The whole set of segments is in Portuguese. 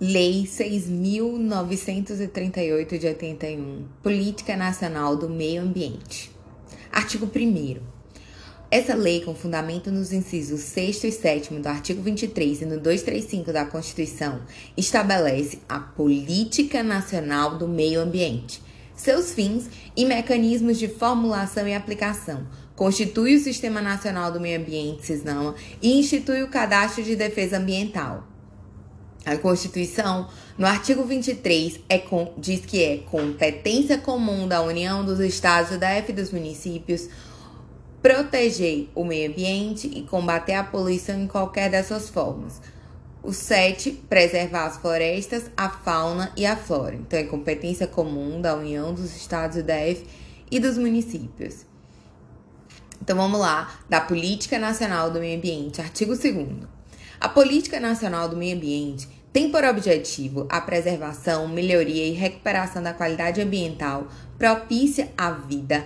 Lei 6.938 de 81, Política Nacional do Meio Ambiente. Artigo 1. Essa lei, com fundamento nos incisos 6 e 7 do artigo 23 e no 235 da Constituição, estabelece a Política Nacional do Meio Ambiente, seus fins e mecanismos de formulação e aplicação, constitui o Sistema Nacional do Meio Ambiente, SISNAMA, e institui o Cadastro de Defesa Ambiental. A Constituição, no artigo 23, é com, diz que é competência comum da União, dos Estados, da F dos municípios proteger o meio ambiente e combater a poluição em qualquer dessas formas. O 7, preservar as florestas, a fauna e a flora. Então, é competência comum da União, dos Estados, da F e dos municípios. Então, vamos lá, da Política Nacional do Meio Ambiente, artigo 2 A Política Nacional do Meio Ambiente tem por objetivo a preservação, melhoria e recuperação da qualidade ambiental propícia à vida,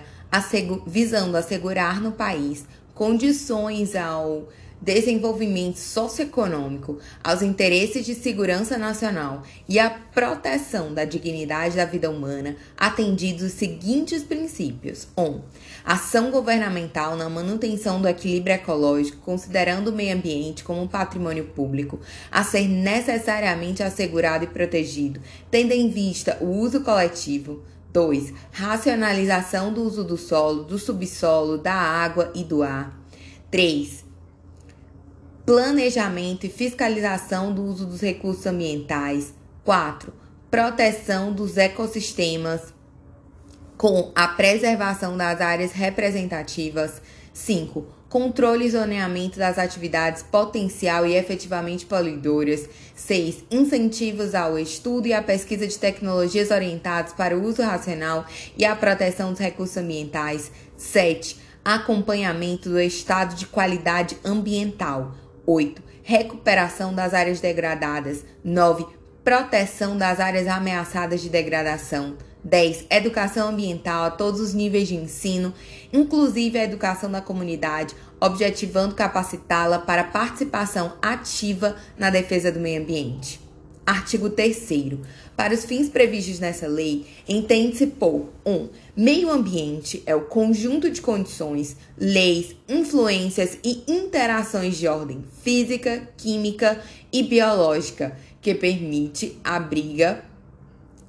visando assegurar no país condições ao desenvolvimento socioeconômico, aos interesses de segurança nacional e à proteção da dignidade da vida humana, atendidos os seguintes princípios: 1. Um, ação governamental na manutenção do equilíbrio ecológico, considerando o meio ambiente como um patrimônio público a ser necessariamente assegurado e protegido, tendo em vista o uso coletivo. 2. Racionalização do uso do solo, do subsolo, da água e do ar. 3 planejamento e fiscalização do uso dos recursos ambientais. 4. Proteção dos ecossistemas com a preservação das áreas representativas. 5. Controle e zoneamento das atividades potencial e efetivamente poluidoras. 6. Incentivos ao estudo e à pesquisa de tecnologias orientadas para o uso racional e a proteção dos recursos ambientais. 7. Acompanhamento do estado de qualidade ambiental. 8. Recuperação das áreas degradadas. 9. Proteção das áreas ameaçadas de degradação. 10. Educação ambiental a todos os níveis de ensino, inclusive a educação da comunidade, objetivando capacitá-la para participação ativa na defesa do meio ambiente. Artigo 3. Para os fins previstos nessa lei, entende-se por 1. Um, meio ambiente é o conjunto de condições, leis, influências e interações de ordem física, química e biológica que permite, abriga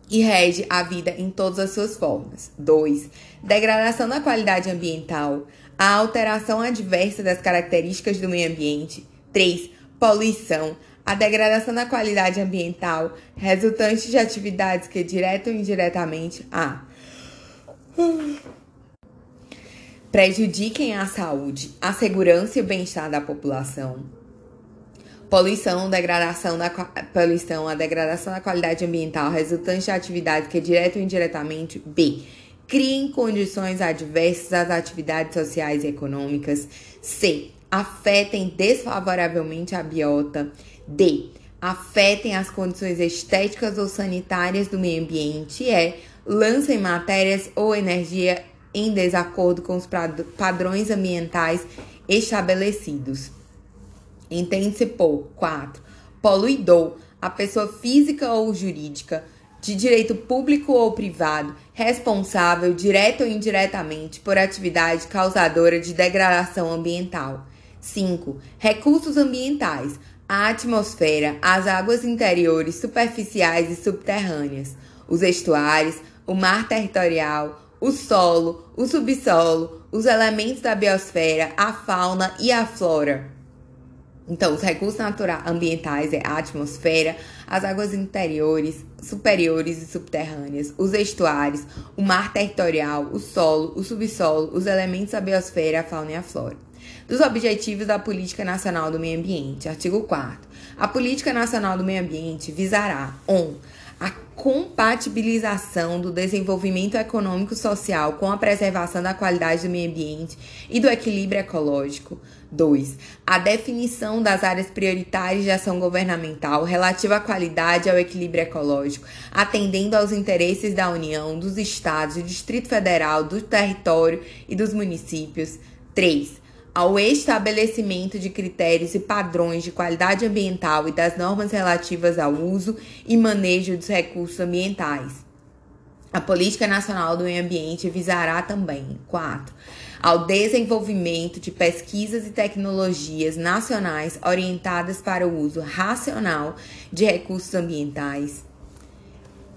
e rege a vida em todas as suas formas. 2. Degradação da qualidade ambiental, a alteração adversa das características do meio ambiente. 3. Poluição, a degradação da qualidade ambiental resultante de atividades que, direta ou indiretamente, a prejudiquem a saúde, a segurança e o bem-estar da população. Poluição, degradação da poluição, a degradação da qualidade ambiental resultante de atividades que, direta ou indiretamente, b criem condições adversas às atividades sociais e econômicas. C. Afetem desfavoravelmente a biota. D. Afetem as condições estéticas ou sanitárias do meio ambiente. E é lancem matérias ou energia em desacordo com os padrões ambientais estabelecidos. Entende-se por 4. Poluidor, a pessoa física ou jurídica, de direito público ou privado, responsável, direta ou indiretamente, por atividade causadora de degradação ambiental. 5. Recursos ambientais, a atmosfera, as águas interiores, superficiais e subterrâneas, os estuários, o mar territorial, o solo, o subsolo, os elementos da biosfera, a fauna e a flora. Então, os recursos naturais ambientais é a atmosfera, as águas interiores, superiores e subterrâneas, os estuários, o mar territorial, o solo, o subsolo, os elementos da biosfera, a fauna e a flora dos Objetivos da Política Nacional do Meio Ambiente. Artigo 4. A Política Nacional do Meio Ambiente visará 1. Um, a compatibilização do desenvolvimento econômico social com a preservação da qualidade do meio ambiente e do equilíbrio ecológico. 2. A definição das áreas prioritárias de ação governamental relativa à qualidade e ao equilíbrio ecológico, atendendo aos interesses da União, dos Estados, do Distrito Federal, do território e dos municípios. 3 ao estabelecimento de critérios e padrões de qualidade ambiental e das normas relativas ao uso e manejo dos recursos ambientais. A Política Nacional do Meio Ambiente visará também, 4, ao desenvolvimento de pesquisas e tecnologias nacionais orientadas para o uso racional de recursos ambientais.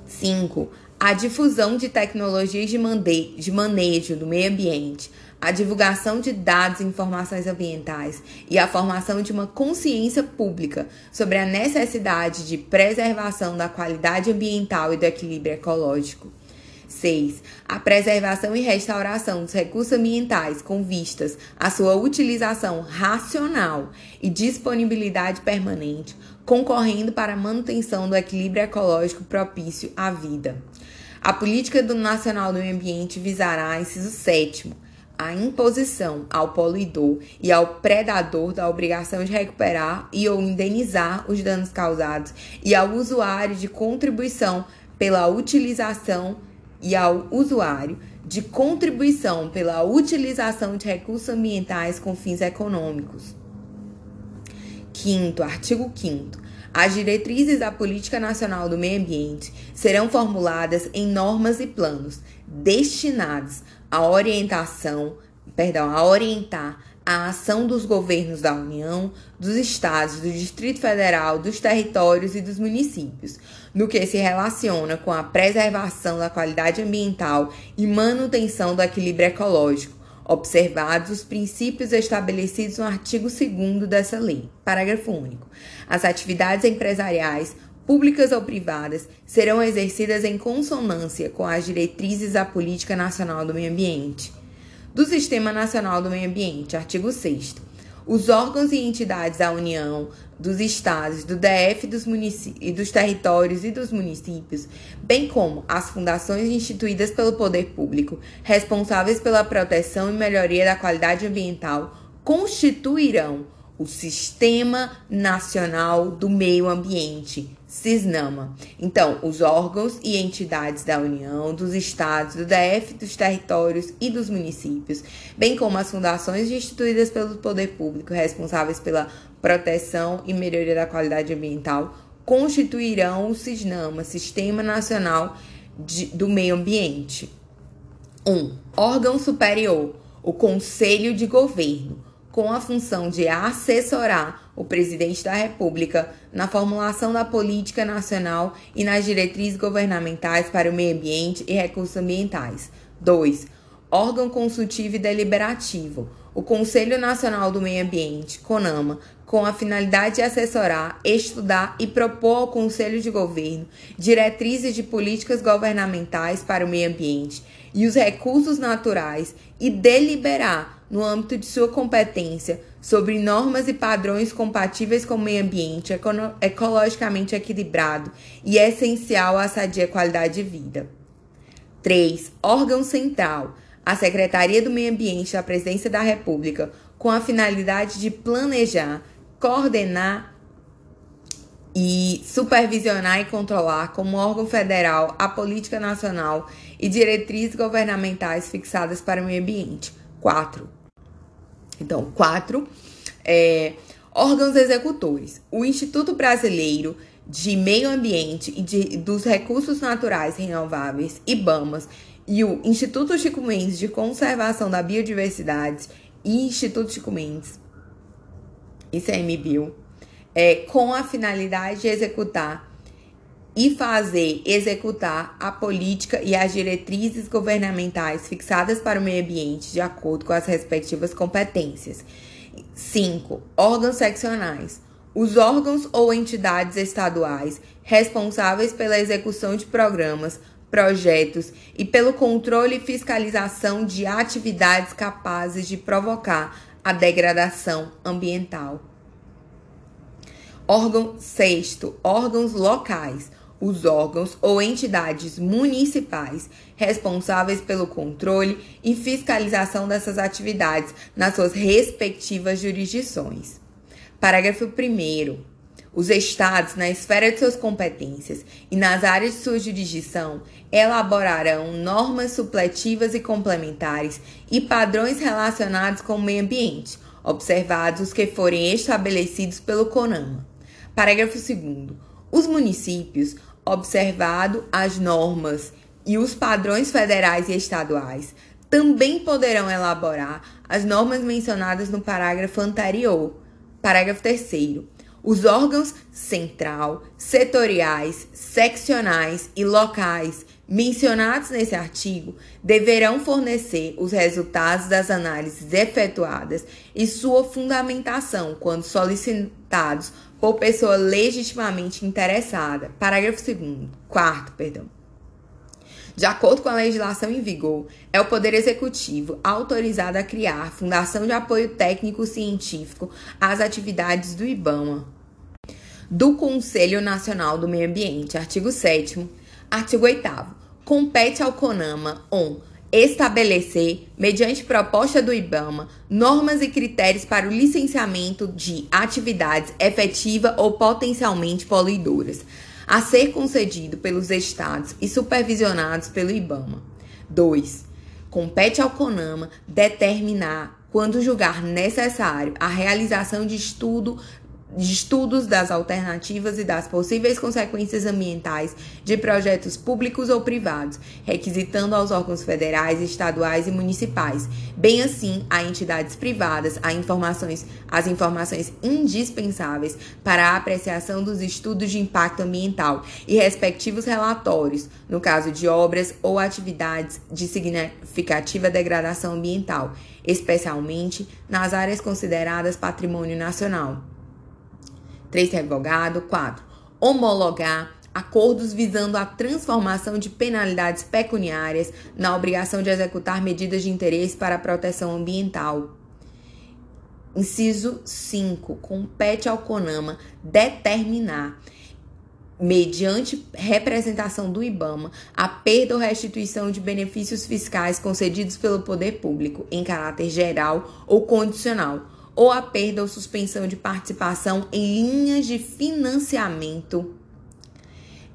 5. A difusão de tecnologias de manejo do meio ambiente, a divulgação de dados e informações ambientais e a formação de uma consciência pública sobre a necessidade de preservação da qualidade ambiental e do equilíbrio ecológico. 6. A preservação e restauração dos recursos ambientais com vistas à sua utilização racional e disponibilidade permanente, concorrendo para a manutenção do equilíbrio ecológico propício à vida. A política do Nacional do Meio Ambiente visará, inciso 7 a imposição ao poluidor e ao predador da obrigação de recuperar e ou indenizar os danos causados e ao usuário de contribuição pela utilização e ao usuário de contribuição pela utilização de recursos ambientais com fins econômicos. Quinto, artigo 5 as diretrizes da Política Nacional do Meio Ambiente serão formuladas em normas e planos destinados à orientação, perdão, a orientar a ação dos governos da União, dos estados, do Distrito Federal, dos territórios e dos municípios, no que se relaciona com a preservação da qualidade ambiental e manutenção do equilíbrio ecológico, observados os princípios estabelecidos no artigo 2 dessa lei. Parágrafo único. As atividades empresariais, públicas ou privadas, serão exercidas em consonância com as diretrizes da Política Nacional do Meio Ambiente. Do Sistema Nacional do Meio Ambiente, artigo 6 os órgãos e entidades da União, dos estados, do DF dos e dos territórios e dos municípios, bem como as fundações instituídas pelo poder público, responsáveis pela proteção e melhoria da qualidade ambiental, constituirão o Sistema Nacional do Meio Ambiente, CISNAMA. Então, os órgãos e entidades da União, dos estados, do DF, dos territórios e dos municípios, bem como as fundações instituídas pelo poder público responsáveis pela proteção e melhoria da qualidade ambiental, constituirão o CISNAMA, Sistema Nacional de, do Meio Ambiente. 1. Um, órgão superior, o Conselho de Governo com a função de assessorar o presidente da República na formulação da política nacional e nas diretrizes governamentais para o meio ambiente e recursos ambientais. 2. Órgão consultivo e deliberativo. O Conselho Nacional do Meio Ambiente, CONAMA, com a finalidade de assessorar, estudar e propor ao Conselho de Governo diretrizes de políticas governamentais para o meio ambiente e os recursos naturais e deliberar no âmbito de sua competência, sobre normas e padrões compatíveis com o meio ambiente ecologicamente equilibrado e essencial à sadia qualidade de vida. 3. Órgão central. A Secretaria do Meio Ambiente da Presidência da República, com a finalidade de planejar, coordenar e supervisionar e controlar como órgão federal a política nacional e diretrizes governamentais fixadas para o meio ambiente. 4. Então, quatro, é, órgãos executores. O Instituto Brasileiro de Meio Ambiente e de, dos Recursos Naturais Renováveis, IBAMAS, e o Instituto Chico Mendes de Conservação da Biodiversidade e Instituto Chico Mendes, ICMBio, é, com a finalidade de executar e fazer executar a política e as diretrizes governamentais fixadas para o meio ambiente de acordo com as respectivas competências. 5. Órgãos seccionais. Os órgãos ou entidades estaduais responsáveis pela execução de programas, projetos e pelo controle e fiscalização de atividades capazes de provocar a degradação ambiental. Órgão sexto, órgãos locais os órgãos ou entidades municipais responsáveis pelo controle e fiscalização dessas atividades nas suas respectivas jurisdições. Parágrafo 1. Os estados, na esfera de suas competências e nas áreas de sua jurisdição, elaborarão normas supletivas e complementares e padrões relacionados com o meio ambiente, observados os que forem estabelecidos pelo CONAMA. Parágrafo 2. Os municípios, observado as normas e os padrões federais e estaduais, também poderão elaborar as normas mencionadas no parágrafo anterior. Parágrafo 3. Os órgãos central, setoriais, seccionais e locais mencionados nesse artigo deverão fornecer os resultados das análises efetuadas e sua fundamentação quando solicitados por pessoa legitimamente interessada. Parágrafo 2 quarto, perdão. De acordo com a legislação em vigor, é o Poder Executivo autorizado a criar Fundação de Apoio Técnico Científico às atividades do IBAMA. Do Conselho Nacional do Meio Ambiente, artigo 7 Artigo 8 Compete ao CONAMA 1. Estabelecer, mediante proposta do IBAMA, normas e critérios para o licenciamento de atividades efetiva ou potencialmente poluidoras a ser concedido pelos estados e supervisionados pelo IBAMA. 2. Compete ao CONAMA determinar, quando julgar necessário, a realização de estudo de estudos das alternativas e das possíveis consequências ambientais de projetos públicos ou privados, requisitando aos órgãos federais, estaduais e municipais, bem assim a entidades privadas, a informações, as informações indispensáveis para a apreciação dos estudos de impacto ambiental e respectivos relatórios, no caso de obras ou atividades de significativa degradação ambiental, especialmente nas áreas consideradas patrimônio nacional. 3. Revogado. 4. Homologar acordos visando a transformação de penalidades pecuniárias na obrigação de executar medidas de interesse para a proteção ambiental. Inciso 5. Compete ao CONAMA determinar, mediante representação do IBAMA, a perda ou restituição de benefícios fiscais concedidos pelo poder público em caráter geral ou condicional ou a perda ou suspensão de participação em linhas de financiamento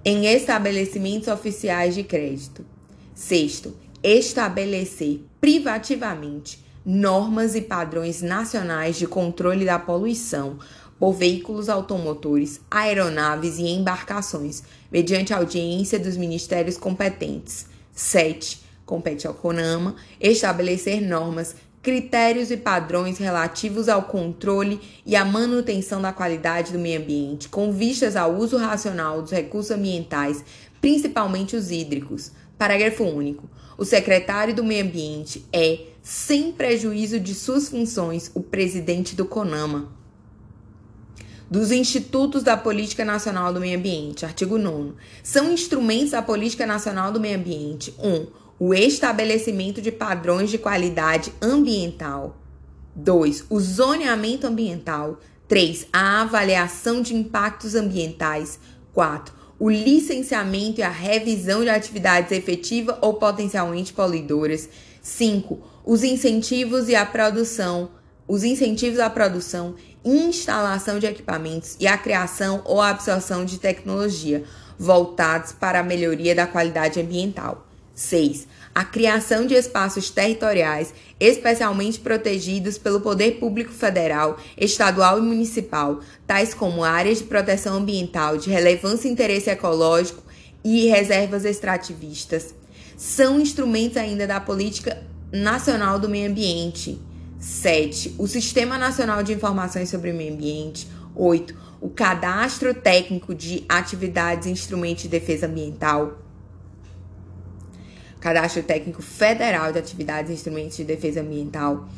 em estabelecimentos oficiais de crédito. Sexto, estabelecer privativamente normas e padrões nacionais de controle da poluição por veículos automotores, aeronaves e embarcações, mediante audiência dos ministérios competentes. 7. Compete ao CONAMA estabelecer normas critérios e padrões relativos ao controle e à manutenção da qualidade do meio ambiente, com vistas ao uso racional dos recursos ambientais, principalmente os hídricos. Parágrafo único. O secretário do Meio Ambiente é, sem prejuízo de suas funções, o presidente do CONAMA. Dos Institutos da Política Nacional do Meio Ambiente, artigo 9. São instrumentos da Política Nacional do Meio Ambiente: 1. Um, o estabelecimento de padrões de qualidade ambiental. 2. O zoneamento ambiental. 3. A avaliação de impactos ambientais. 4. O licenciamento e a revisão de atividades efetivas ou potencialmente poluidoras. 5. Os incentivos e a produção, os incentivos à produção, instalação de equipamentos e a criação ou absorção de tecnologia voltados para a melhoria da qualidade ambiental. 6. A criação de espaços territoriais especialmente protegidos pelo poder público federal, estadual e municipal, tais como áreas de proteção ambiental de relevância e interesse ecológico e reservas extrativistas. São instrumentos ainda da Política Nacional do Meio Ambiente. 7. O Sistema Nacional de Informações sobre o Meio Ambiente. 8. O Cadastro Técnico de Atividades e Instrumentos de Defesa Ambiental. Cadastro Técnico Federal de Atividades e Instrumentos de Defesa Ambiental.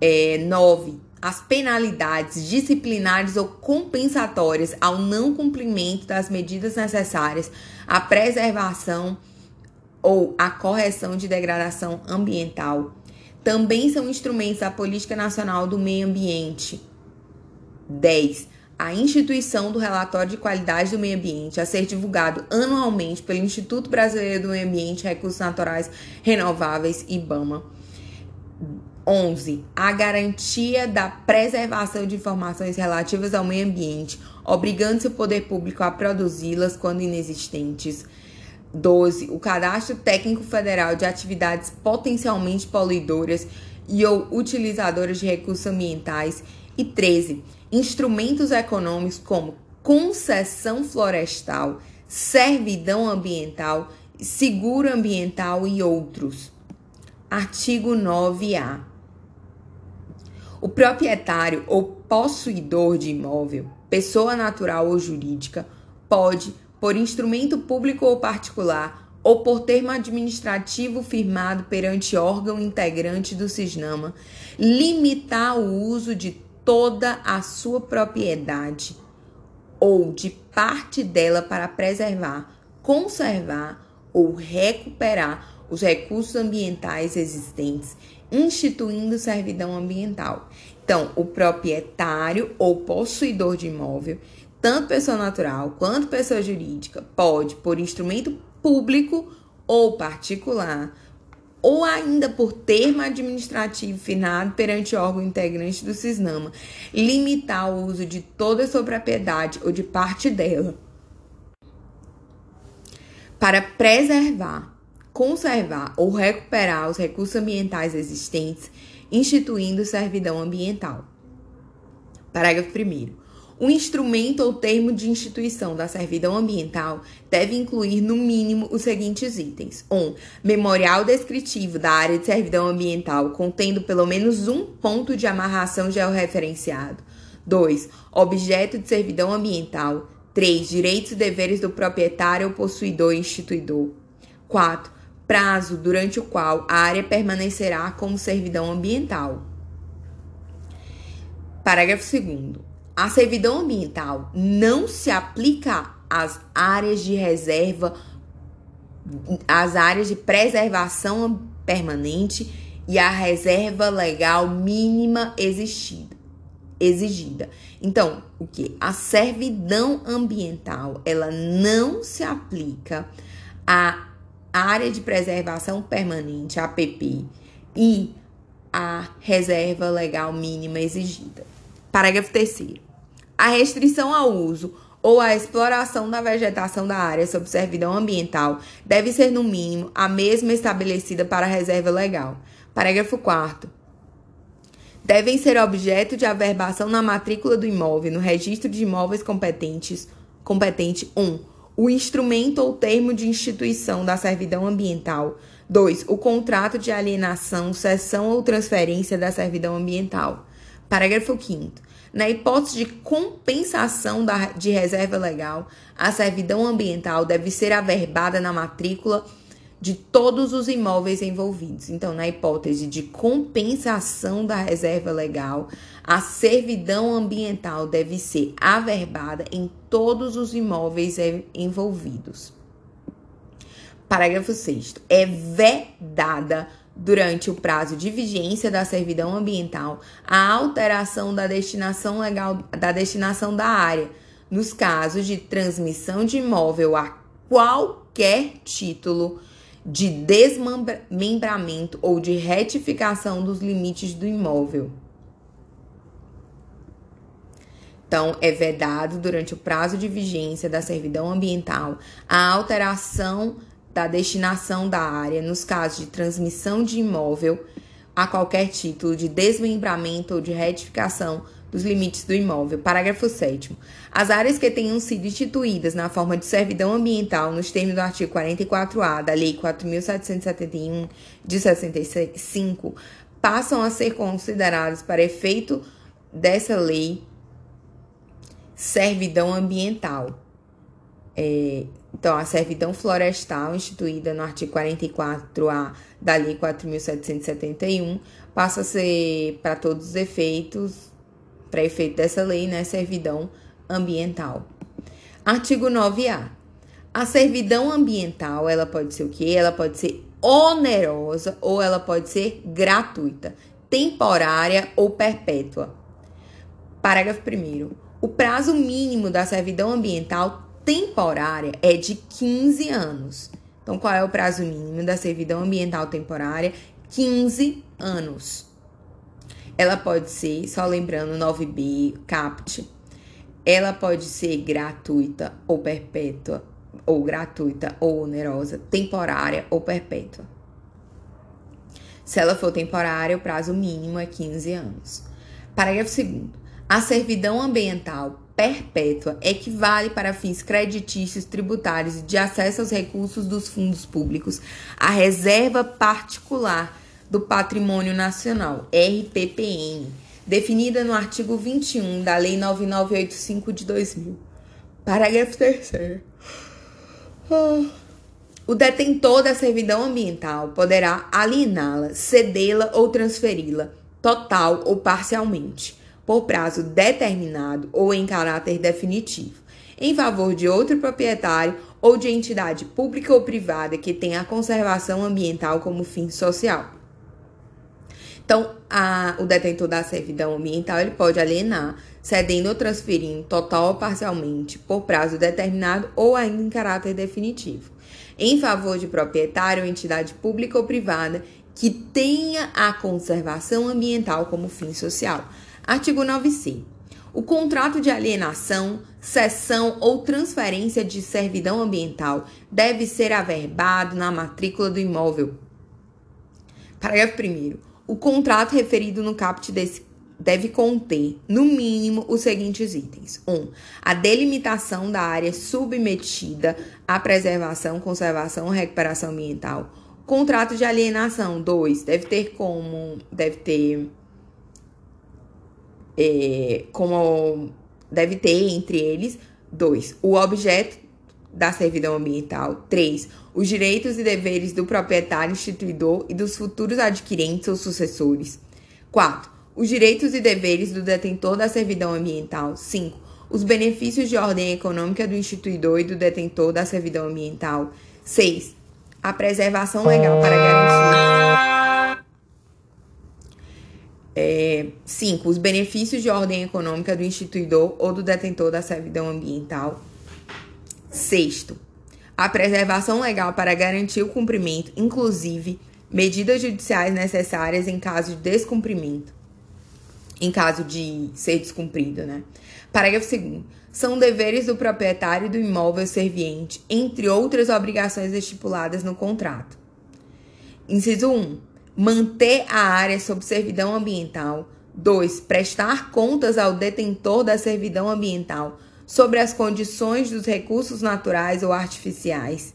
É, 9. As penalidades disciplinares ou compensatórias ao não cumprimento das medidas necessárias à preservação ou à correção de degradação ambiental. Também são instrumentos da Política Nacional do Meio Ambiente. 10 a instituição do relatório de qualidade do meio ambiente a ser divulgado anualmente pelo Instituto Brasileiro do Meio Ambiente Recursos Naturais Renováveis, IBAMA. 11. A garantia da preservação de informações relativas ao meio ambiente, obrigando-se o poder público a produzi-las quando inexistentes. 12. O cadastro técnico federal de atividades potencialmente poluidoras e ou utilizadoras de recursos ambientais. E 13. Instrumentos econômicos como concessão florestal, servidão ambiental, seguro ambiental e outros. Artigo 9A. O proprietário ou possuidor de imóvel, pessoa natural ou jurídica, pode, por instrumento público ou particular, ou por termo administrativo firmado perante órgão integrante do CISNAMA, limitar o uso de toda a sua propriedade ou de parte dela para preservar, conservar ou recuperar os recursos ambientais existentes, instituindo servidão ambiental. Então, o proprietário ou possuidor de imóvel, tanto pessoa natural quanto pessoa jurídica, pode, por instrumento público ou particular, ou ainda por termo administrativo finado perante órgão integrante do CISNAMA, limitar o uso de toda a sua propriedade ou de parte dela para preservar conservar ou recuperar os recursos ambientais existentes, instituindo servidão ambiental. Parágrafo 1. O instrumento ou termo de instituição da servidão ambiental deve incluir, no mínimo, os seguintes itens: 1. Um, memorial descritivo da área de servidão ambiental, contendo pelo menos um ponto de amarração georreferenciado. 2. Objeto de servidão ambiental. 3. Direitos e deveres do proprietário ou possuidor instituidor. 4 prazo durante o qual a área permanecerá como servidão ambiental. Parágrafo 2. A servidão ambiental não se aplica às áreas de reserva, às áreas de preservação permanente e à reserva legal mínima existida, exigida. Então, o que? A servidão ambiental, ela não se aplica a área de preservação permanente, APP, e a reserva legal mínima exigida. Parágrafo 3. A restrição ao uso ou à exploração da vegetação da área sob servidão ambiental deve ser, no mínimo, a mesma estabelecida para a reserva legal. Parágrafo 4. Devem ser objeto de averbação na matrícula do imóvel, no registro de imóveis competentes, competente 1. Um, o instrumento ou termo de instituição da servidão ambiental. 2. O contrato de alienação, cessão ou transferência da servidão ambiental. Parágrafo 5. Na hipótese de compensação da, de reserva legal, a servidão ambiental deve ser averbada na matrícula de todos os imóveis envolvidos. Então, na hipótese de compensação da reserva legal, a servidão ambiental deve ser averbada em todos os imóveis envolvidos. Parágrafo 6. É vedada durante o prazo de vigência da servidão ambiental a alteração da destinação legal da destinação da área nos casos de transmissão de imóvel a qualquer título de desmembramento ou de retificação dos limites do imóvel. Então, é vedado durante o prazo de vigência da servidão ambiental a alteração da destinação da área nos casos de transmissão de imóvel a qualquer título de desmembramento ou de retificação dos limites do imóvel. Parágrafo 7. As áreas que tenham sido instituídas na forma de servidão ambiental nos termos do artigo 44A da Lei 4.771 de 65 passam a ser consideradas para efeito dessa lei servidão ambiental. É, então, a servidão florestal instituída no artigo 44A da Lei 4.771 passa a ser, para todos os efeitos, para efeito dessa lei, né, servidão ambiental. Artigo 9A. A servidão ambiental, ela pode ser o quê? Ela pode ser onerosa ou ela pode ser gratuita, temporária ou perpétua. Parágrafo 1 O prazo mínimo da servidão ambiental temporária é de 15 anos. Então, qual é o prazo mínimo da servidão ambiental temporária? 15 anos. Ela pode ser, só lembrando, 9B, CAPT. Ela pode ser gratuita ou perpétua, ou gratuita ou onerosa, temporária ou perpétua. Se ela for temporária, o prazo mínimo é 15 anos. Parágrafo 2. A servidão ambiental perpétua equivale para fins creditícios tributários de acesso aos recursos dos fundos públicos à reserva particular do Patrimônio Nacional, RPPN, definida no artigo 21 da Lei 9985 de 2000. Parágrafo 3 O detentor da servidão ambiental poderá aliená-la, cedê-la ou transferi-la, total ou parcialmente, por prazo determinado ou em caráter definitivo, em favor de outro proprietário ou de entidade pública ou privada que tenha a conservação ambiental como fim social. Então, a, o detentor da servidão ambiental ele pode alienar, cedendo ou transferindo total ou parcialmente por prazo determinado ou ainda em caráter definitivo, em favor de proprietário ou entidade pública ou privada que tenha a conservação ambiental como fim social. Artigo 9c. O contrato de alienação, cessão ou transferência de servidão ambiental deve ser averbado na matrícula do imóvel. Parágrafo 1 o contrato referido no caput desse deve conter, no mínimo, os seguintes itens: 1. Um, a delimitação da área submetida à preservação, conservação ou recuperação ambiental. Contrato de alienação. 2. Deve ter como. Deve ter. É, como. Deve ter entre eles. 2. O objeto da servidão ambiental. 3. Os direitos e deveres do proprietário instituidor e dos futuros adquirentes ou sucessores. 4. Os direitos e deveres do detentor da servidão ambiental. 5. Os benefícios de ordem econômica do instituidor e do detentor da servidão ambiental. 6. A preservação legal para garantir. 5. É, os benefícios de ordem econômica do instituidor ou do detentor da servidão ambiental. Sexto, a preservação legal para garantir o cumprimento, inclusive medidas judiciais necessárias em caso de descumprimento, em caso de ser descumprido, né? Parágrafo 2 são deveres do proprietário do imóvel serviente, entre outras obrigações estipuladas no contrato. Inciso 1. Manter a área sob servidão ambiental. 2. Prestar contas ao detentor da servidão ambiental sobre as condições dos recursos naturais ou artificiais.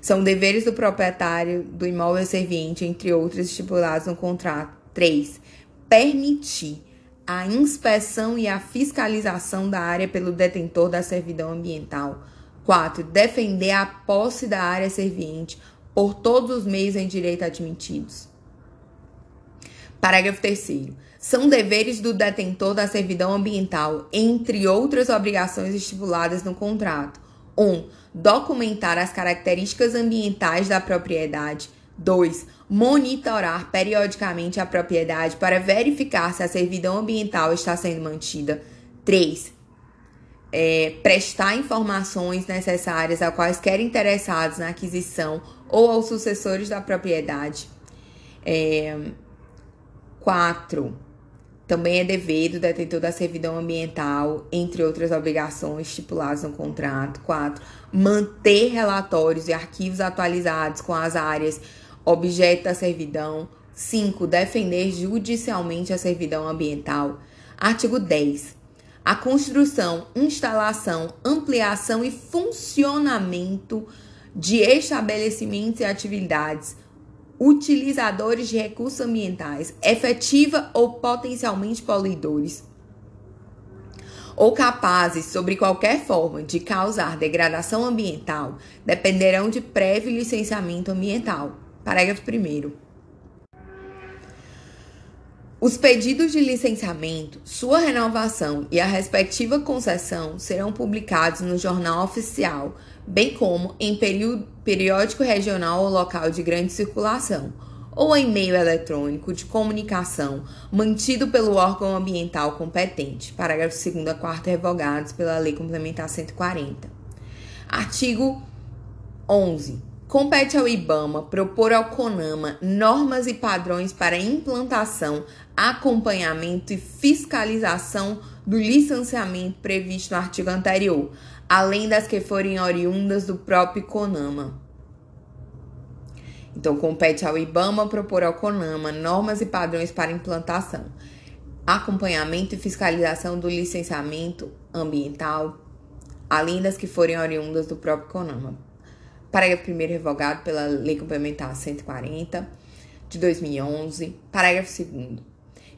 São deveres do proprietário do imóvel serviente, entre outros estipulados no contrato. 3. Permitir a inspeção e a fiscalização da área pelo detentor da servidão ambiental. 4. Defender a posse da área serviente por todos os meios em direito admitidos. Parágrafo 3 são deveres do detentor da servidão ambiental, entre outras obrigações estipuladas no contrato. 1. Um, documentar as características ambientais da propriedade. 2. Monitorar periodicamente a propriedade para verificar se a servidão ambiental está sendo mantida. 3. É, prestar informações necessárias a quaisquer interessados na aquisição ou aos sucessores da propriedade. É, 4 também é dever do detentor da servidão ambiental, entre outras obrigações estipuladas no contrato. 4. Manter relatórios e arquivos atualizados com as áreas objeto da servidão. 5. Defender judicialmente a servidão ambiental. Artigo 10. A construção, instalação, ampliação e funcionamento de estabelecimentos e atividades utilizadores de recursos ambientais, efetiva ou potencialmente poluidores, ou capazes, sobre qualquer forma, de causar degradação ambiental, dependerão de prévio licenciamento ambiental. Parágrafo 1. Os pedidos de licenciamento, sua renovação e a respectiva concessão serão publicados no Jornal Oficial bem como em periódico regional ou local de grande circulação, ou em meio eletrônico de comunicação mantido pelo órgão ambiental competente. Parágrafo 2 a 4 revogados pela Lei Complementar 140. Artigo 11. Compete ao IBAMA propor ao CONAMA normas e padrões para implantação, acompanhamento e fiscalização do licenciamento previsto no artigo anterior, além das que forem oriundas do próprio CONAMA. Então, compete ao IBAMA propor ao CONAMA normas e padrões para implantação, acompanhamento e fiscalização do licenciamento ambiental, além das que forem oriundas do próprio CONAMA. Parágrafo 1 revogado pela Lei Complementar 140 de 2011. Parágrafo 2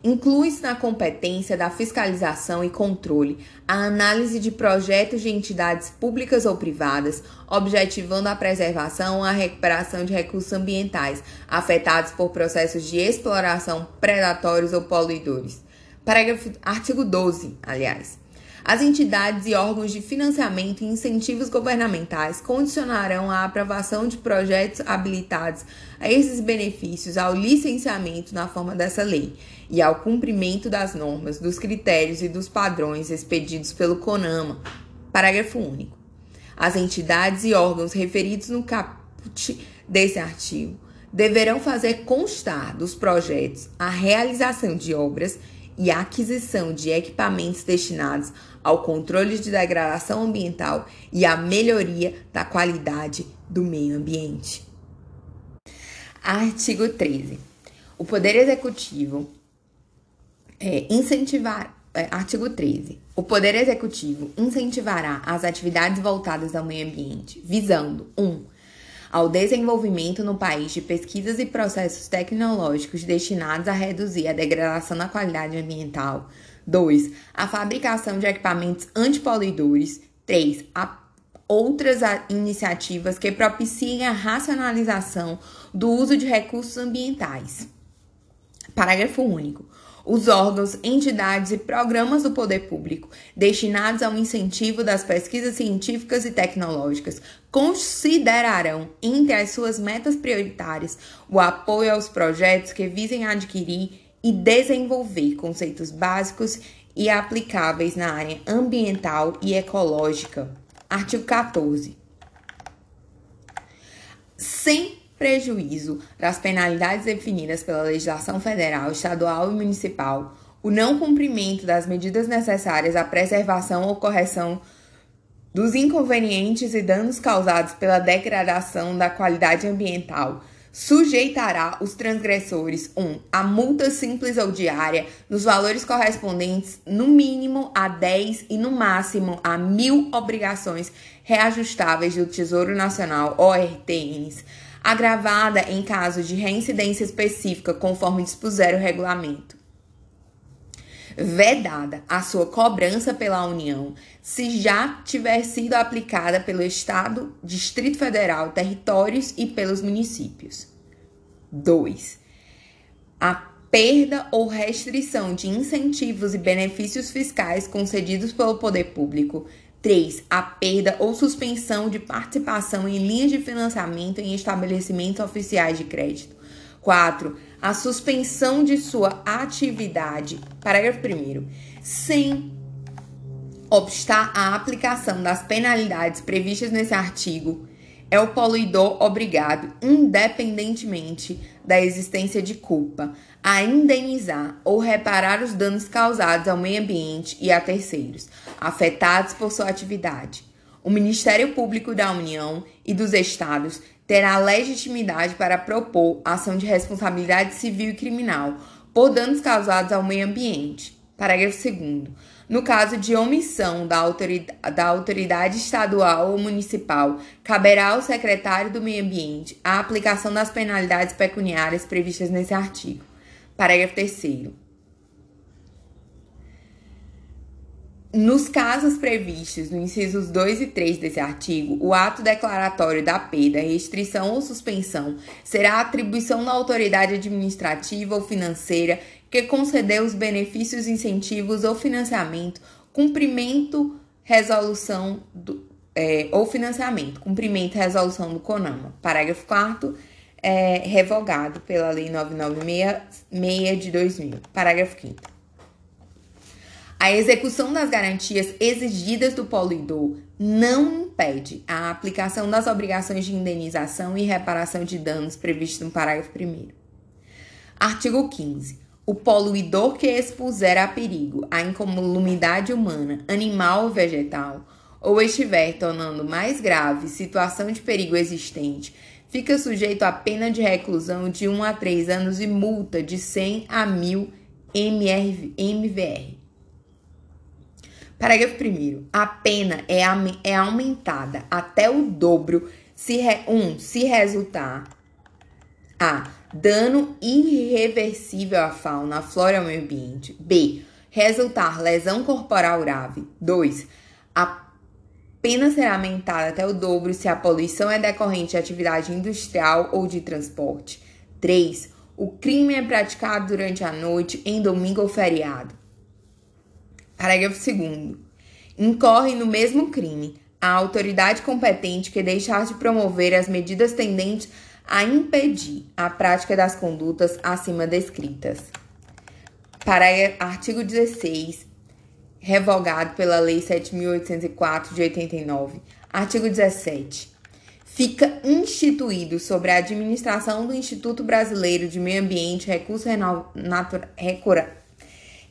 Inclui-se na competência da fiscalização e controle a análise de projetos de entidades públicas ou privadas, objetivando a preservação ou a recuperação de recursos ambientais afetados por processos de exploração predatórios ou poluidores. Parágrafo artigo 12, aliás. As entidades e órgãos de financiamento e incentivos governamentais condicionarão a aprovação de projetos habilitados a esses benefícios ao licenciamento na forma dessa lei e ao cumprimento das normas, dos critérios e dos padrões expedidos pelo CONAMA. Parágrafo único. As entidades e órgãos referidos no caput desse artigo deverão fazer constar dos projetos a realização de obras e a aquisição de equipamentos destinados ao controle de degradação ambiental e à melhoria da qualidade do meio ambiente. Artigo 13. O Poder Executivo é, incentivar. É, artigo 13. O Poder Executivo incentivará as atividades voltadas ao meio ambiente, visando 1. Um, ao desenvolvimento no país de pesquisas e processos tecnológicos destinados a reduzir a degradação da qualidade ambiental. 2. A fabricação de equipamentos antipoluidores. 3. A outras iniciativas que propiciem a racionalização do uso de recursos ambientais. Parágrafo único. Os órgãos, entidades e programas do poder público destinados ao incentivo das pesquisas científicas e tecnológicas considerarão, entre as suas metas prioritárias, o apoio aos projetos que visem adquirir e desenvolver conceitos básicos e aplicáveis na área ambiental e ecológica. Artigo 14. Sem prejuízo das penalidades definidas pela legislação federal, estadual e municipal, o não cumprimento das medidas necessárias à preservação ou correção dos inconvenientes e danos causados pela degradação da qualidade ambiental sujeitará os transgressores 1. Um, a multa simples ou diária nos valores correspondentes no mínimo a 10 e no máximo a mil obrigações reajustáveis do Tesouro Nacional ORTNs, agravada em caso de reincidência específica conforme dispuser o regulamento vedada a sua cobrança pela União se já tiver sido aplicada pelo Estado, Distrito Federal, territórios e pelos municípios. 2. A perda ou restrição de incentivos e benefícios fiscais concedidos pelo poder público. 3. A perda ou suspensão de participação em linhas de financiamento em estabelecimentos oficiais de crédito. 4 a suspensão de sua atividade, parágrafo 1, sem obstar a aplicação das penalidades previstas nesse artigo, é o poluidor obrigado, independentemente da existência de culpa, a indenizar ou reparar os danos causados ao meio ambiente e a terceiros, afetados por sua atividade. O Ministério Público da União e dos Estados terá legitimidade para propor ação de responsabilidade civil e criminal por danos causados ao meio ambiente. Parágrafo 2. No caso de omissão da autoridade, da autoridade estadual ou municipal, caberá ao secretário do Meio Ambiente a aplicação das penalidades pecuniárias previstas nesse artigo. Parágrafo 3. Nos casos previstos no incisos 2 e 3 desse artigo, o ato declaratório da perda, restrição ou suspensão será atribuição da autoridade administrativa ou financeira que concedeu os benefícios, incentivos ou financiamento, cumprimento, resolução do, é, ou financiamento, cumprimento resolução do CONAMA. Parágrafo 4 é, revogado pela Lei 9966 de 2000. Parágrafo 5 a execução das garantias exigidas do poluidor não impede a aplicação das obrigações de indenização e reparação de danos previstas no parágrafo 1. Artigo 15. O poluidor que expuser a perigo a incolumidade humana, animal ou vegetal, ou estiver tornando mais grave situação de perigo existente, fica sujeito a pena de reclusão de 1 a 3 anos e multa de 100 a 1000 MR, MVR. Parágrafo 1. A pena é, é aumentada até o dobro se, re, um, se resultar a. Dano irreversível à fauna, à flora e ao meio ambiente. B. Resultar lesão corporal grave. 2. A pena será aumentada até o dobro se a poluição é decorrente de atividade industrial ou de transporte. 3. O crime é praticado durante a noite, em domingo ou feriado. Parágrafo 2. Incorre no mesmo crime a autoridade competente que deixar de promover as medidas tendentes a impedir a prática das condutas acima descritas. Parágrafo artigo 16, revogado pela Lei 7.804 de 89. Artigo 17. Fica instituído sobre a administração do Instituto Brasileiro de Meio Ambiente, Recursos, Natura,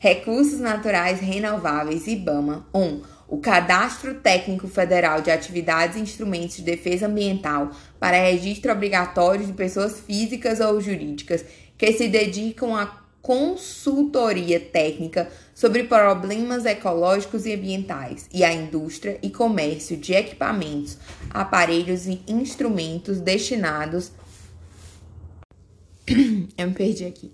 Recursos Naturais Renováveis, IBAMA, 1. Um, o Cadastro Técnico Federal de Atividades e Instrumentos de Defesa Ambiental para registro obrigatório de pessoas físicas ou jurídicas que se dedicam à consultoria técnica sobre problemas ecológicos e ambientais e à indústria e comércio de equipamentos, aparelhos e instrumentos destinados. Eu me perdi aqui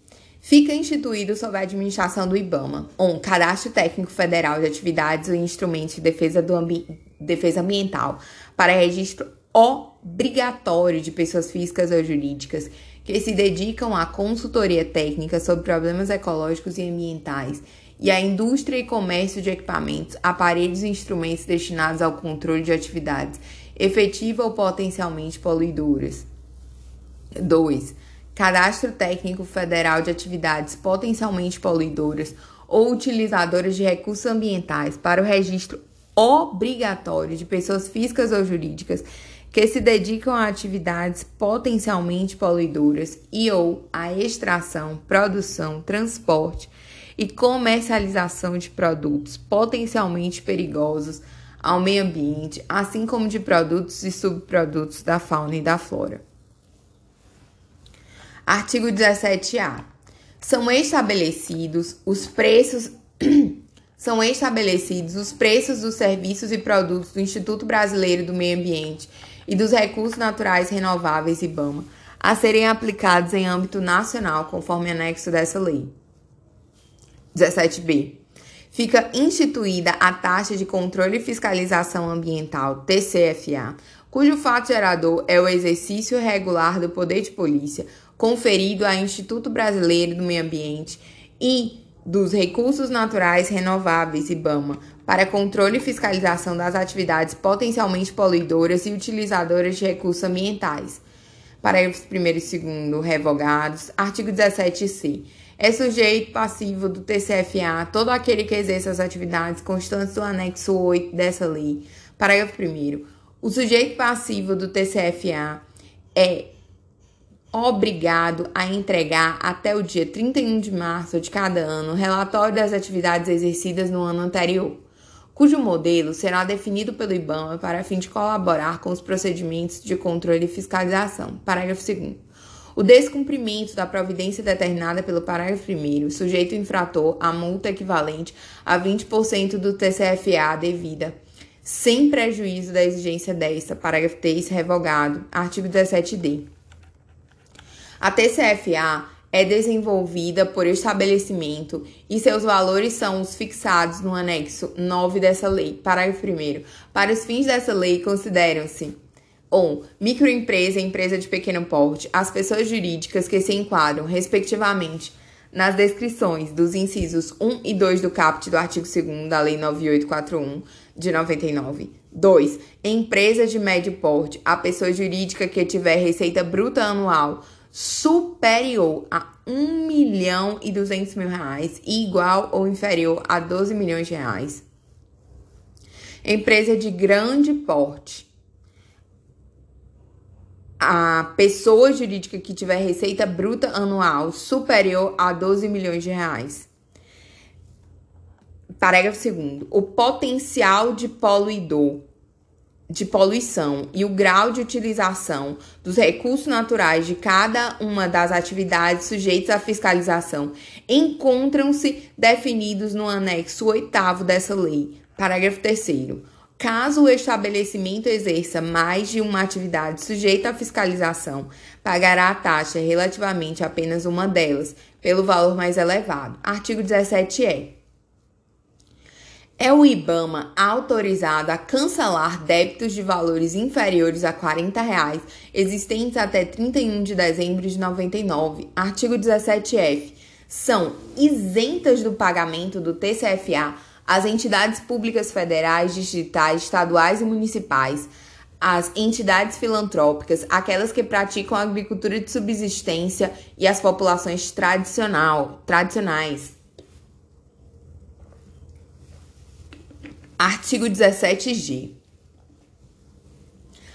fica instituído sob a administração do IBAMA, um Cadastro Técnico Federal de Atividades e Instrumentos de Defesa, do ambi defesa Ambiental, para registro obrigatório de pessoas físicas ou jurídicas que se dedicam à consultoria técnica sobre problemas ecológicos e ambientais e à indústria e comércio de equipamentos, aparelhos e instrumentos destinados ao controle de atividades efetiva ou potencialmente poluidoras. 2 Cadastro Técnico Federal de Atividades Potencialmente Poluidoras ou utilizadoras de recursos ambientais para o registro obrigatório de pessoas físicas ou jurídicas que se dedicam a atividades potencialmente poluidoras e ou a extração, produção, transporte e comercialização de produtos potencialmente perigosos ao meio ambiente, assim como de produtos e subprodutos da fauna e da flora. Artigo 17-A. São estabelecidos os preços são estabelecidos os preços dos serviços e produtos do Instituto Brasileiro do Meio Ambiente e dos Recursos Naturais Renováveis IBAMA a serem aplicados em âmbito nacional, conforme anexo dessa lei. 17b. Fica instituída a taxa de controle e fiscalização ambiental, TCFA, cujo fato gerador é o exercício regular do poder de polícia conferido ao Instituto Brasileiro do Meio Ambiente e dos Recursos Naturais Renováveis, IBAMA, para controle e fiscalização das atividades potencialmente poluidoras e utilizadoras de recursos ambientais. Parágrafos 1 e 2 revogados. Artigo 17c. É sujeito passivo do TCFA todo aquele que exerça as atividades constantes do anexo 8 dessa lei. Parágrafo 1. O sujeito passivo do TCFA é obrigado a entregar até o dia 31 de março de cada ano o relatório das atividades exercidas no ano anterior, cujo modelo será definido pelo IBAMA para fim de colaborar com os procedimentos de controle e fiscalização. Parágrafo 2 o descumprimento da providência determinada pelo parágrafo 1 sujeito infrator a multa equivalente a 20% do TCFA devida, sem prejuízo da exigência desta, parágrafo 3 revogado, artigo 17d. A TCFA é desenvolvida por estabelecimento e seus valores são os fixados no anexo 9 dessa lei. Parágrafo 1. Para os fins dessa lei, consideram-se 1. Um, microempresa e empresa de pequeno porte, as pessoas jurídicas que se enquadram, respectivamente, nas descrições dos incisos 1 e 2 do caput do artigo 2 da Lei 9841 de 99. 2. Empresa de médio porte, a pessoa jurídica que tiver receita bruta anual superior a 1 milhão e 200 mil reais e igual ou inferior a 12 milhões de reais. Empresa de grande porte. A pessoa jurídica que tiver receita bruta anual superior a 12 milhões de reais. Parágrafo 2. O potencial de poluidor de poluição e o grau de utilização dos recursos naturais de cada uma das atividades sujeitas à fiscalização encontram-se definidos no anexo 8 dessa lei, parágrafo 3 Caso o estabelecimento exerça mais de uma atividade sujeita à fiscalização, pagará a taxa relativamente a apenas uma delas, pelo valor mais elevado. Artigo 17-E. É o IBAMA autorizado a cancelar débitos de valores inferiores a 40 reais, existentes até 31 de dezembro de 99. Artigo 17F. São isentas do pagamento do TCFA as entidades públicas federais, distritais, estaduais e municipais, as entidades filantrópicas, aquelas que praticam agricultura de subsistência e as populações tradicional, tradicionais. Artigo 17G.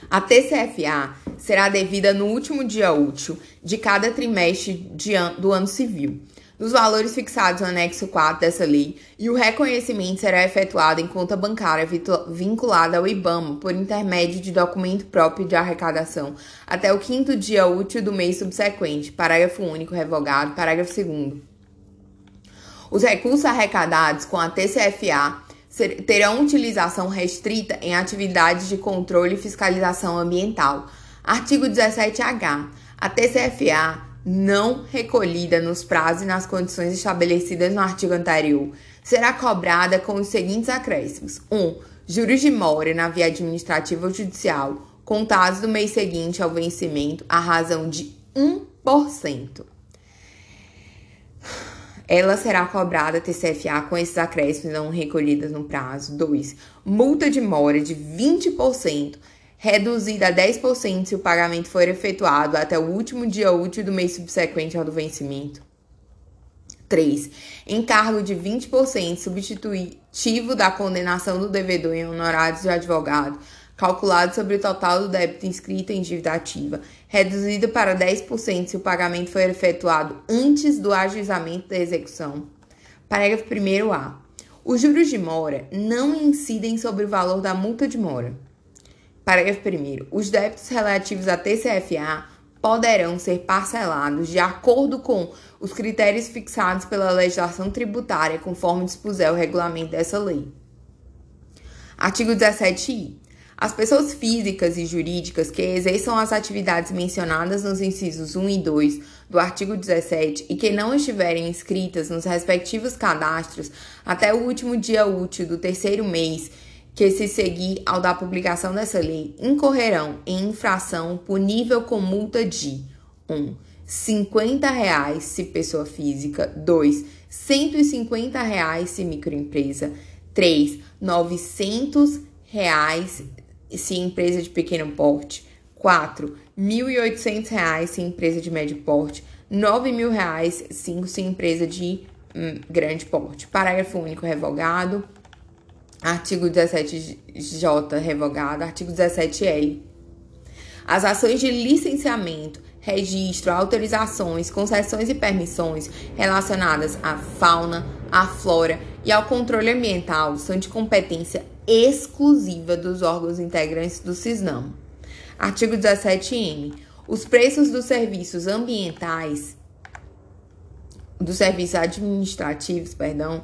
A TCFA será devida no último dia útil de cada trimestre an do ano civil, nos valores fixados no anexo 4 dessa lei, e o reconhecimento será efetuado em conta bancária vinculada ao IBAMA por intermédio de documento próprio de arrecadação até o quinto dia útil do mês subsequente. Parágrafo único revogado. Parágrafo 2 Os recursos arrecadados com a TCFA terão utilização restrita em atividades de controle e fiscalização ambiental. Artigo 17H. A TCFA não recolhida nos prazos e nas condições estabelecidas no artigo anterior será cobrada com os seguintes acréscimos: 1. Um, juros de mora na via administrativa ou judicial, contados do mês seguinte ao vencimento, à razão de 1% ela será cobrada TCFA com esses acréscimos não recolhidos no prazo. 2. Multa de mora de 20%, reduzida a 10% se o pagamento for efetuado até o último dia útil do mês subsequente ao do vencimento. 3. Encargo de 20% substitutivo da condenação do devedor em honorários de advogado calculado sobre o total do débito inscrito em dívida ativa, reduzido para 10% se o pagamento for efetuado antes do ajuizamento da execução. Parágrafo 1a. Os juros de mora não incidem sobre o valor da multa de mora. Parágrafo 1. Os débitos relativos à TCFA poderão ser parcelados de acordo com os critérios fixados pela legislação tributária, conforme dispuser o regulamento dessa lei. Artigo 17i. As pessoas físicas e jurídicas que exerçam as atividades mencionadas nos incisos 1 e 2 do artigo 17 e que não estiverem inscritas nos respectivos cadastros até o último dia útil do terceiro mês que se seguir ao da publicação dessa lei incorrerão em infração punível com multa de 1. Um, 50 reais se pessoa física, 2. 150 reais se microempresa, 3. 900 reais se empresa de pequeno porte, 4. R$ 1.800 se empresa de médio porte, R$ 9.000 5 se empresa de hum, grande porte. Parágrafo único revogado. Artigo 17J revogado. Artigo 17L. As ações de licenciamento, registro, autorizações, concessões e permissões relacionadas à fauna, à flora e ao controle ambiental são de competência exclusiva dos órgãos integrantes do CISNAM. Artigo 17N. Os preços dos serviços ambientais, dos serviços administrativos, perdão,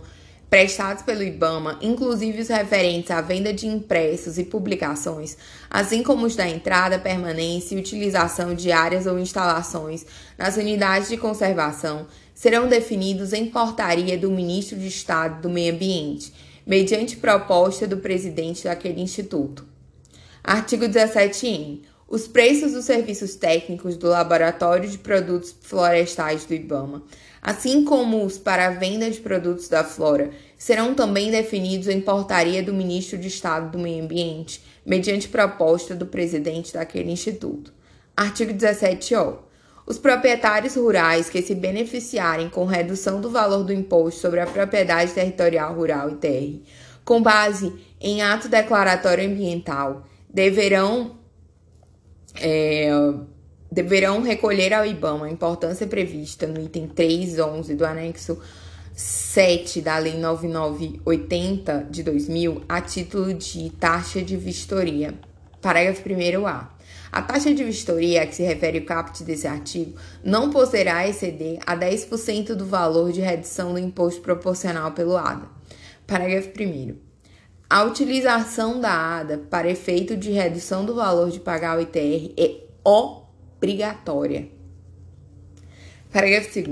prestados pelo IBAMA, inclusive os referentes à venda de impressos e publicações, assim como os da entrada, permanência e utilização de áreas ou instalações nas unidades de conservação, serão definidos em portaria do Ministro de Estado do Meio Ambiente mediante proposta do presidente daquele instituto. Artigo 17-N. Os preços dos serviços técnicos do Laboratório de Produtos Florestais do IBAMA, assim como os para a venda de produtos da flora, serão também definidos em portaria do Ministro de Estado do Meio Ambiente, mediante proposta do presidente daquele instituto. Artigo 17-O. Os proprietários rurais que se beneficiarem com redução do valor do imposto sobre a propriedade territorial rural ITR, com base em ato declaratório ambiental, deverão é, deverão recolher ao IBAMA a importância prevista no item 311 do anexo 7 da Lei 9980 de 2000 a título de taxa de vistoria. Parágrafo 1a. A taxa de vistoria a que se refere o caput desse artigo não poderá exceder a 10% do valor de redução do imposto proporcional pelo ADA. Parágrafo 1. A utilização da ADA para efeito de redução do valor de pagar o ITR é obrigatória. Parágrafo 2.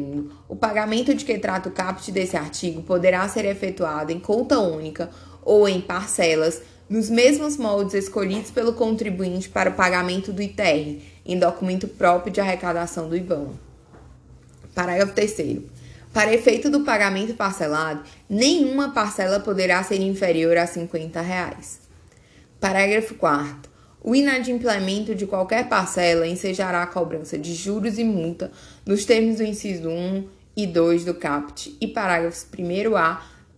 O pagamento de que trata o caput desse artigo poderá ser efetuado em conta única ou em parcelas nos mesmos moldes escolhidos pelo contribuinte para o pagamento do ITR, em documento próprio de arrecadação do IBAN. Parágrafo 3. Para efeito do pagamento parcelado, nenhuma parcela poderá ser inferior a 50 reais. Parágrafo 4. O inadimplemento de qualquer parcela ensejará a cobrança de juros e multa nos termos do inciso 1 e 2 do CAPT e parágrafos 1a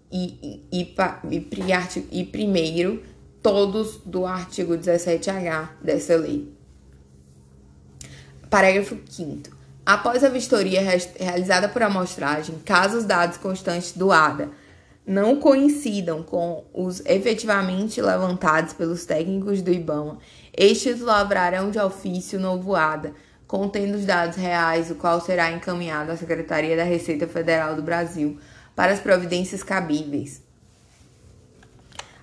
e, e, e, e, e primeiro todos do artigo 17H dessa lei. Parágrafo 5. Após a vistoria realizada por amostragem, caso os dados constantes do ADA não coincidam com os efetivamente levantados pelos técnicos do IBAMA, estes lavrarão de ofício novo ADA, contendo os dados reais, o qual será encaminhado à Secretaria da Receita Federal do Brasil para as providências cabíveis.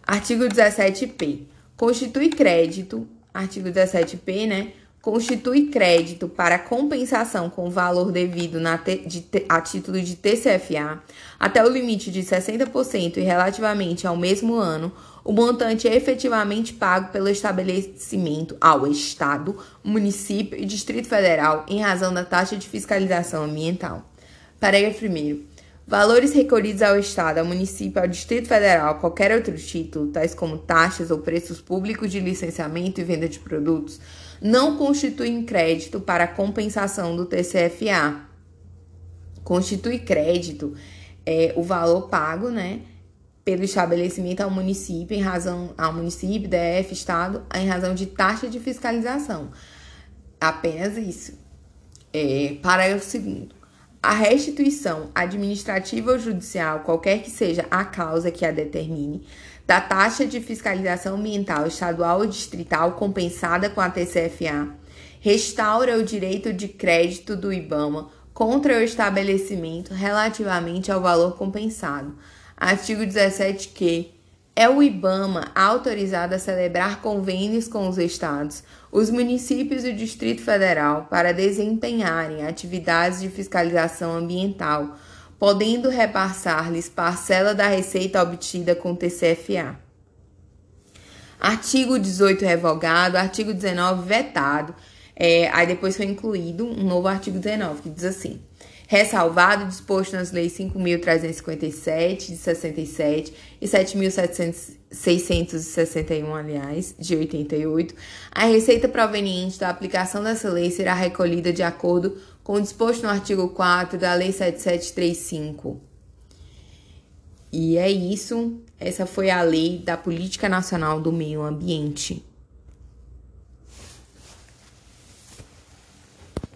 Artigo 17p. Constitui crédito, artigo 17p, né? Constitui crédito para compensação com valor devido na de, a título de TCFA até o limite de 60% e relativamente ao mesmo ano, o montante é efetivamente pago pelo estabelecimento ao Estado, município e Distrito Federal em razão da taxa de fiscalização ambiental. Parágrafo 1. Valores recolhidos ao Estado, ao município, ao Distrito Federal, qualquer outro título, tais como taxas ou preços públicos de licenciamento e venda de produtos, não constituem crédito para compensação do TCFA. Constitui crédito é, o valor pago, né, pelo estabelecimento ao município em razão ao município, DF, estado, em razão de taxa de fiscalização. Apenas isso. É, parágrafo segundo. A restituição administrativa ou judicial, qualquer que seja a causa que a determine, da taxa de fiscalização ambiental estadual ou distrital compensada com a TCFA, restaura o direito de crédito do IBAMA contra o estabelecimento relativamente ao valor compensado. Artigo 17 que é o IBAMA autorizado a celebrar convênios com os estados, os municípios e o Distrito Federal para desempenharem atividades de fiscalização ambiental, podendo repassar-lhes parcela da receita obtida com TCFA. Artigo 18 revogado, artigo 19 vetado, é, aí depois foi incluído um novo artigo 19 que diz assim: ressalvado disposto nas leis 5.357 de 67 e 7.661, aliás, de 88, a receita proveniente da aplicação dessa lei será recolhida de acordo com o disposto no artigo 4 da Lei 7735. E é isso. Essa foi a lei da Política Nacional do Meio Ambiente.